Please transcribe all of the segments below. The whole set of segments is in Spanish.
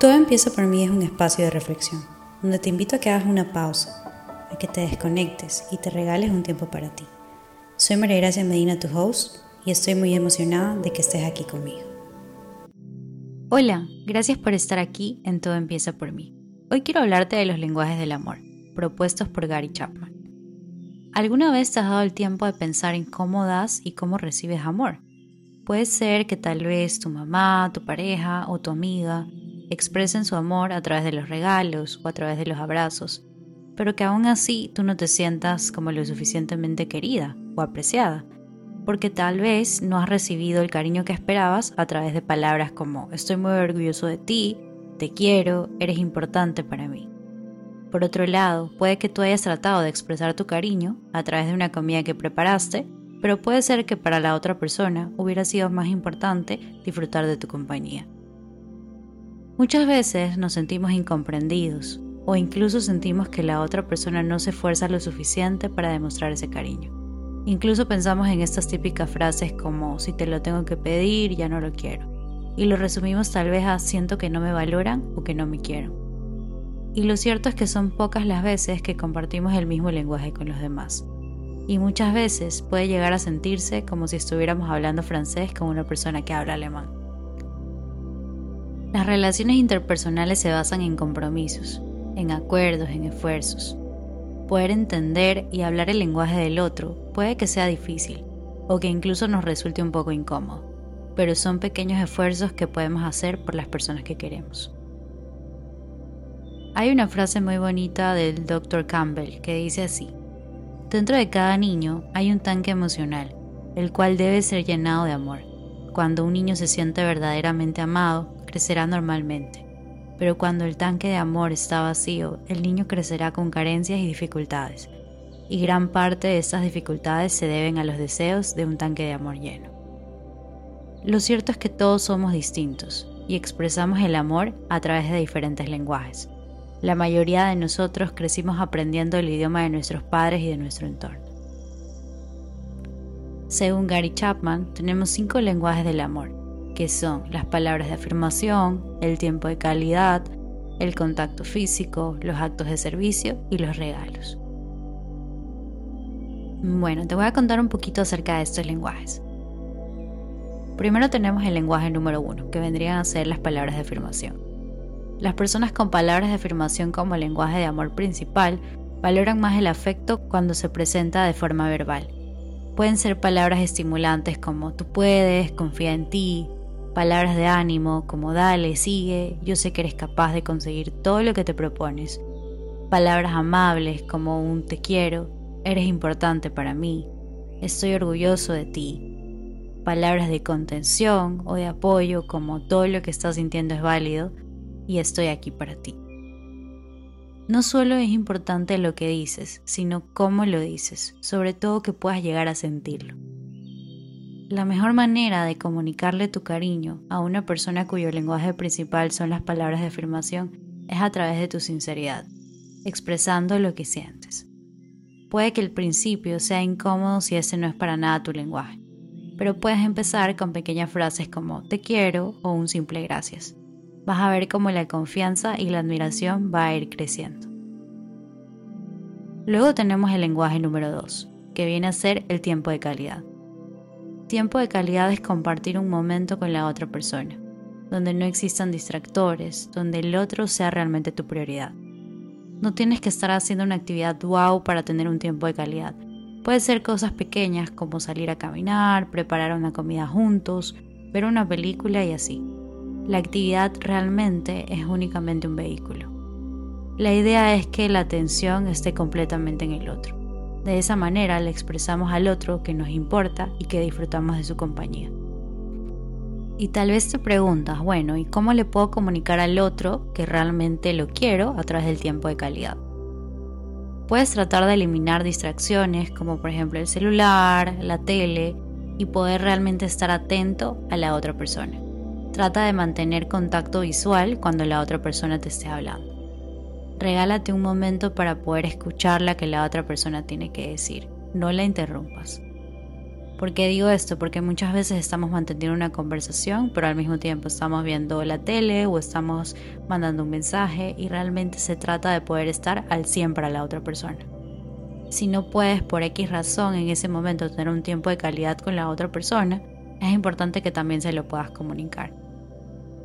Todo empieza por mí es un espacio de reflexión, donde te invito a que hagas una pausa, a que te desconectes y te regales un tiempo para ti. Soy María Gracia Medina, tu host, y estoy muy emocionada de que estés aquí conmigo. Hola, gracias por estar aquí en Todo empieza por mí. Hoy quiero hablarte de los lenguajes del amor, propuestos por Gary Chapman. ¿Alguna vez te has dado el tiempo de pensar en cómo das y cómo recibes amor? Puede ser que tal vez tu mamá, tu pareja o tu amiga expresen su amor a través de los regalos o a través de los abrazos, pero que aún así tú no te sientas como lo suficientemente querida o apreciada, porque tal vez no has recibido el cariño que esperabas a través de palabras como estoy muy orgulloso de ti, te quiero, eres importante para mí. Por otro lado, puede que tú hayas tratado de expresar tu cariño a través de una comida que preparaste, pero puede ser que para la otra persona hubiera sido más importante disfrutar de tu compañía. Muchas veces nos sentimos incomprendidos o incluso sentimos que la otra persona no se esfuerza lo suficiente para demostrar ese cariño. Incluso pensamos en estas típicas frases como si te lo tengo que pedir, ya no lo quiero. Y lo resumimos tal vez a siento que no me valoran o que no me quiero. Y lo cierto es que son pocas las veces que compartimos el mismo lenguaje con los demás. Y muchas veces puede llegar a sentirse como si estuviéramos hablando francés con una persona que habla alemán. Las relaciones interpersonales se basan en compromisos, en acuerdos, en esfuerzos. Poder entender y hablar el lenguaje del otro puede que sea difícil o que incluso nos resulte un poco incómodo, pero son pequeños esfuerzos que podemos hacer por las personas que queremos. Hay una frase muy bonita del Dr. Campbell que dice así, Dentro de cada niño hay un tanque emocional, el cual debe ser llenado de amor. Cuando un niño se siente verdaderamente amado, crecerá normalmente, pero cuando el tanque de amor está vacío, el niño crecerá con carencias y dificultades, y gran parte de estas dificultades se deben a los deseos de un tanque de amor lleno. Lo cierto es que todos somos distintos y expresamos el amor a través de diferentes lenguajes. La mayoría de nosotros crecimos aprendiendo el idioma de nuestros padres y de nuestro entorno. Según Gary Chapman, tenemos cinco lenguajes del amor, que son las palabras de afirmación, el tiempo de calidad, el contacto físico, los actos de servicio y los regalos. Bueno, te voy a contar un poquito acerca de estos lenguajes. Primero tenemos el lenguaje número uno, que vendrían a ser las palabras de afirmación. Las personas con palabras de afirmación como lenguaje de amor principal valoran más el afecto cuando se presenta de forma verbal. Pueden ser palabras estimulantes como tú puedes, confía en ti, Palabras de ánimo como dale, sigue, yo sé que eres capaz de conseguir todo lo que te propones. Palabras amables como un te quiero, eres importante para mí, estoy orgulloso de ti. Palabras de contención o de apoyo como todo lo que estás sintiendo es válido y estoy aquí para ti. No solo es importante lo que dices, sino cómo lo dices, sobre todo que puedas llegar a sentirlo. La mejor manera de comunicarle tu cariño a una persona cuyo lenguaje principal son las palabras de afirmación es a través de tu sinceridad, expresando lo que sientes. Puede que el principio sea incómodo si ese no es para nada tu lenguaje, pero puedes empezar con pequeñas frases como te quiero o un simple gracias. Vas a ver cómo la confianza y la admiración va a ir creciendo. Luego tenemos el lenguaje número 2, que viene a ser el tiempo de calidad. Tiempo de calidad es compartir un momento con la otra persona, donde no existan distractores, donde el otro sea realmente tu prioridad. No tienes que estar haciendo una actividad wow para tener un tiempo de calidad. Puede ser cosas pequeñas como salir a caminar, preparar una comida juntos, ver una película y así. La actividad realmente es únicamente un vehículo. La idea es que la atención esté completamente en el otro. De esa manera le expresamos al otro que nos importa y que disfrutamos de su compañía. Y tal vez te preguntas, bueno, ¿y cómo le puedo comunicar al otro que realmente lo quiero a través del tiempo de calidad? Puedes tratar de eliminar distracciones como por ejemplo el celular, la tele y poder realmente estar atento a la otra persona. Trata de mantener contacto visual cuando la otra persona te esté hablando regálate un momento para poder escuchar la que la otra persona tiene que decir. No la interrumpas. ¿Por qué digo esto? Porque muchas veces estamos manteniendo una conversación, pero al mismo tiempo estamos viendo la tele o estamos mandando un mensaje y realmente se trata de poder estar al 100 para la otra persona. Si no puedes por X razón en ese momento tener un tiempo de calidad con la otra persona, es importante que también se lo puedas comunicar.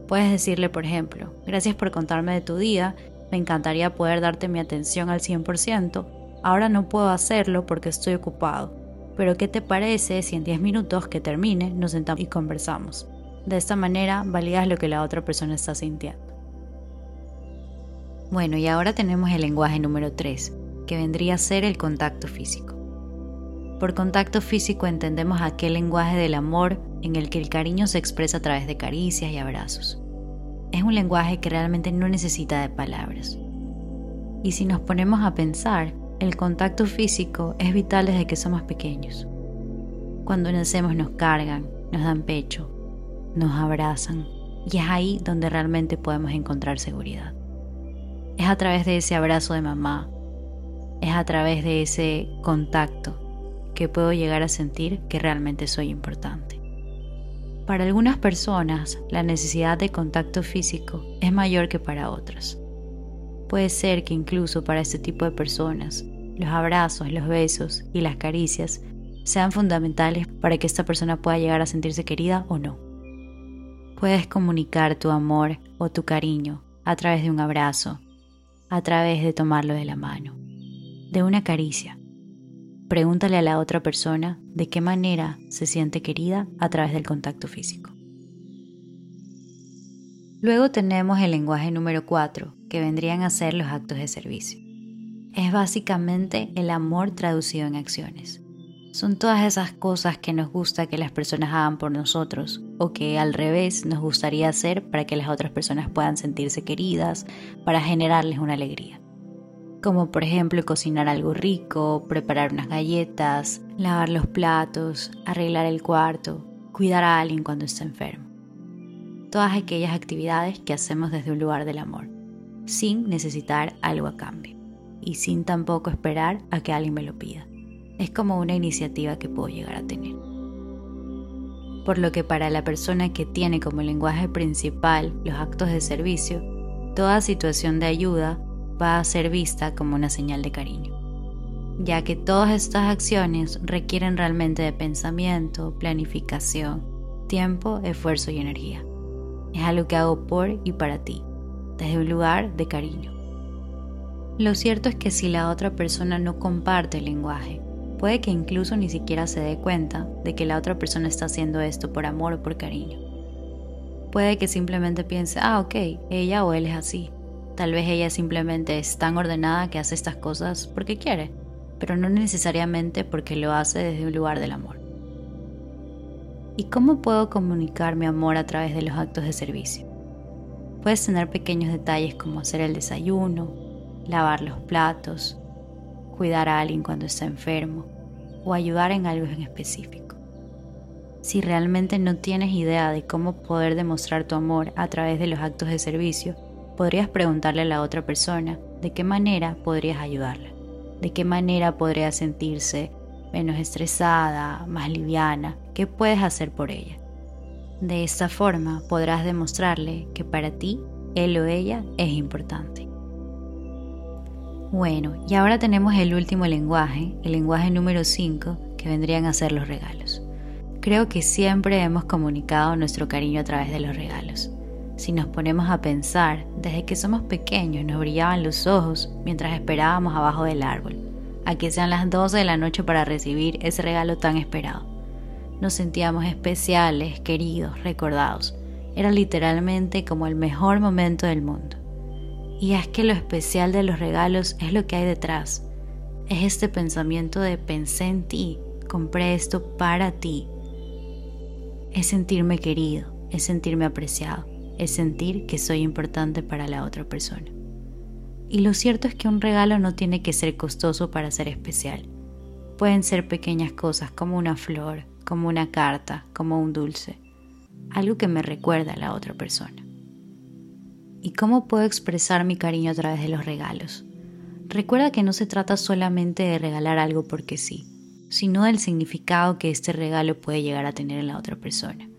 Puedes decirle, por ejemplo, gracias por contarme de tu día, me encantaría poder darte mi atención al 100%, ahora no puedo hacerlo porque estoy ocupado, pero ¿qué te parece si en 10 minutos que termine nos sentamos y conversamos? De esta manera validas lo que la otra persona está sintiendo. Bueno, y ahora tenemos el lenguaje número 3, que vendría a ser el contacto físico. Por contacto físico entendemos aquel lenguaje del amor en el que el cariño se expresa a través de caricias y abrazos. Es un lenguaje que realmente no necesita de palabras. Y si nos ponemos a pensar, el contacto físico es vital desde que somos pequeños. Cuando nacemos nos cargan, nos dan pecho, nos abrazan y es ahí donde realmente podemos encontrar seguridad. Es a través de ese abrazo de mamá, es a través de ese contacto que puedo llegar a sentir que realmente soy importante. Para algunas personas, la necesidad de contacto físico es mayor que para otras. Puede ser que incluso para este tipo de personas, los abrazos, los besos y las caricias sean fundamentales para que esta persona pueda llegar a sentirse querida o no. Puedes comunicar tu amor o tu cariño a través de un abrazo, a través de tomarlo de la mano, de una caricia, Pregúntale a la otra persona de qué manera se siente querida a través del contacto físico. Luego tenemos el lenguaje número 4, que vendrían a ser los actos de servicio. Es básicamente el amor traducido en acciones. Son todas esas cosas que nos gusta que las personas hagan por nosotros o que al revés nos gustaría hacer para que las otras personas puedan sentirse queridas, para generarles una alegría como por ejemplo cocinar algo rico, preparar unas galletas, lavar los platos, arreglar el cuarto, cuidar a alguien cuando está enfermo. Todas aquellas actividades que hacemos desde un lugar del amor, sin necesitar algo a cambio y sin tampoco esperar a que alguien me lo pida. Es como una iniciativa que puedo llegar a tener. Por lo que para la persona que tiene como lenguaje principal los actos de servicio, toda situación de ayuda va a ser vista como una señal de cariño, ya que todas estas acciones requieren realmente de pensamiento, planificación, tiempo, esfuerzo y energía. Es algo que hago por y para ti, desde un lugar de cariño. Lo cierto es que si la otra persona no comparte el lenguaje, puede que incluso ni siquiera se dé cuenta de que la otra persona está haciendo esto por amor o por cariño. Puede que simplemente piense, ah, ok, ella o él es así, Tal vez ella simplemente es tan ordenada que hace estas cosas porque quiere, pero no necesariamente porque lo hace desde un lugar del amor. ¿Y cómo puedo comunicar mi amor a través de los actos de servicio? Puedes tener pequeños detalles como hacer el desayuno, lavar los platos, cuidar a alguien cuando está enfermo o ayudar en algo en específico. Si realmente no tienes idea de cómo poder demostrar tu amor a través de los actos de servicio, podrías preguntarle a la otra persona de qué manera podrías ayudarla, de qué manera podría sentirse menos estresada, más liviana, qué puedes hacer por ella. De esta forma podrás demostrarle que para ti él o ella es importante. Bueno, y ahora tenemos el último lenguaje, el lenguaje número 5, que vendrían a ser los regalos. Creo que siempre hemos comunicado nuestro cariño a través de los regalos. Si nos ponemos a pensar, desde que somos pequeños nos brillaban los ojos mientras esperábamos abajo del árbol, a que sean las 12 de la noche para recibir ese regalo tan esperado. Nos sentíamos especiales, queridos, recordados. Era literalmente como el mejor momento del mundo. Y es que lo especial de los regalos es lo que hay detrás. Es este pensamiento de pensé en ti, compré esto para ti. Es sentirme querido, es sentirme apreciado es sentir que soy importante para la otra persona. Y lo cierto es que un regalo no tiene que ser costoso para ser especial. Pueden ser pequeñas cosas como una flor, como una carta, como un dulce, algo que me recuerda a la otra persona. ¿Y cómo puedo expresar mi cariño a través de los regalos? Recuerda que no se trata solamente de regalar algo porque sí. sino del significado que este regalo puede llegar a tener en la otra persona.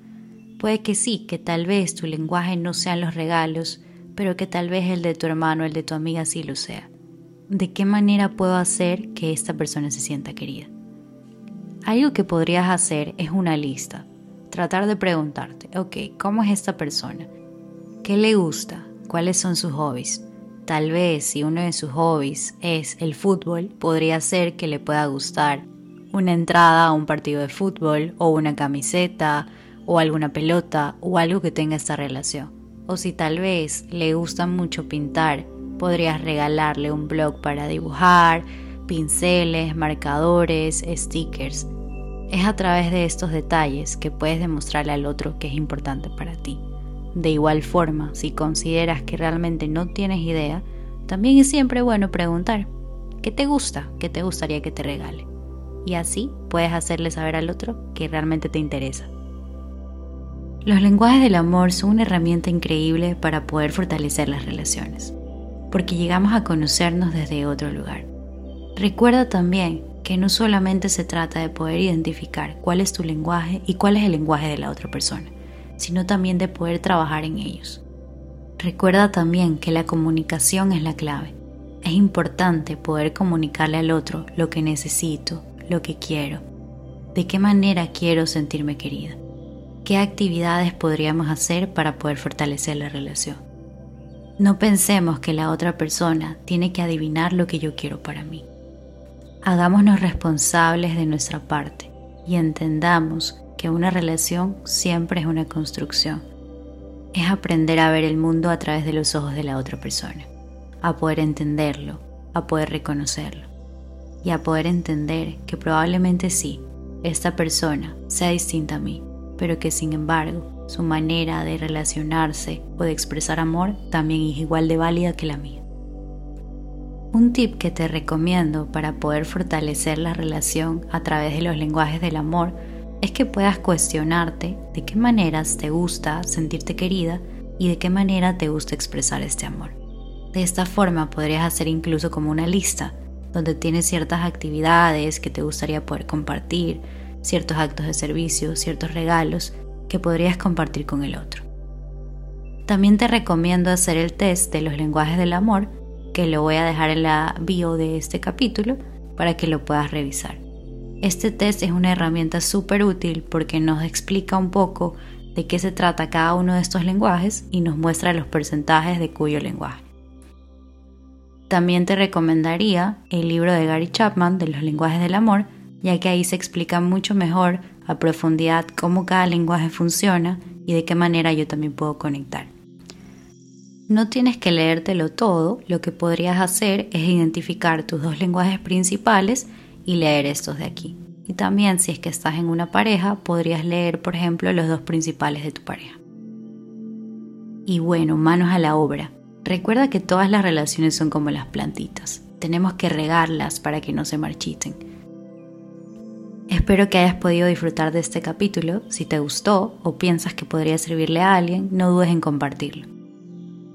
Puede que sí, que tal vez tu lenguaje no sean los regalos, pero que tal vez el de tu hermano, el de tu amiga sí lo sea. ¿De qué manera puedo hacer que esta persona se sienta querida? Algo que podrías hacer es una lista. Tratar de preguntarte, ok, ¿cómo es esta persona? ¿Qué le gusta? ¿Cuáles son sus hobbies? Tal vez si uno de sus hobbies es el fútbol, podría ser que le pueda gustar una entrada a un partido de fútbol o una camiseta o alguna pelota o algo que tenga esta relación. O si tal vez le gusta mucho pintar, podrías regalarle un blog para dibujar, pinceles, marcadores, stickers. Es a través de estos detalles que puedes demostrarle al otro que es importante para ti. De igual forma, si consideras que realmente no tienes idea, también es siempre bueno preguntar, ¿qué te gusta? ¿Qué te gustaría que te regale? Y así puedes hacerle saber al otro que realmente te interesa. Los lenguajes del amor son una herramienta increíble para poder fortalecer las relaciones, porque llegamos a conocernos desde otro lugar. Recuerda también que no solamente se trata de poder identificar cuál es tu lenguaje y cuál es el lenguaje de la otra persona, sino también de poder trabajar en ellos. Recuerda también que la comunicación es la clave. Es importante poder comunicarle al otro lo que necesito, lo que quiero, de qué manera quiero sentirme querida, qué actividades podríamos hacer para poder fortalecer la relación. No pensemos que la otra persona tiene que adivinar lo que yo quiero para mí. Hagámonos responsables de nuestra parte y entendamos que una relación siempre es una construcción. Es aprender a ver el mundo a través de los ojos de la otra persona, a poder entenderlo, a poder reconocerlo y a poder entender que probablemente sí, esta persona sea distinta a mí, pero que sin embargo su manera de relacionarse o de expresar amor también es igual de válida que la mía. Un tip que te recomiendo para poder fortalecer la relación a través de los lenguajes del amor es que puedas cuestionarte de qué maneras te gusta sentirte querida y de qué manera te gusta expresar este amor. De esta forma podrías hacer incluso como una lista donde tienes ciertas actividades que te gustaría poder compartir, ciertos actos de servicio, ciertos regalos que podrías compartir con el otro. También te recomiendo hacer el test de los lenguajes del amor, que lo voy a dejar en la bio de este capítulo para que lo puedas revisar. Este test es una herramienta súper útil porque nos explica un poco de qué se trata cada uno de estos lenguajes y nos muestra los porcentajes de cuyo lenguaje. También te recomendaría el libro de Gary Chapman de los lenguajes del amor, ya que ahí se explica mucho mejor a profundidad cómo cada lenguaje funciona y de qué manera yo también puedo conectar. No tienes que leértelo todo, lo que podrías hacer es identificar tus dos lenguajes principales y leer estos de aquí. Y también si es que estás en una pareja, podrías leer, por ejemplo, los dos principales de tu pareja. Y bueno, manos a la obra. Recuerda que todas las relaciones son como las plantitas. Tenemos que regarlas para que no se marchiten. Espero que hayas podido disfrutar de este capítulo. Si te gustó o piensas que podría servirle a alguien, no dudes en compartirlo.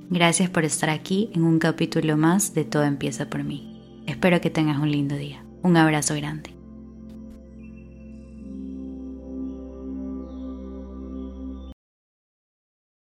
Gracias por estar aquí en un capítulo más de Todo empieza por mí. Espero que tengas un lindo día. Un abrazo grande.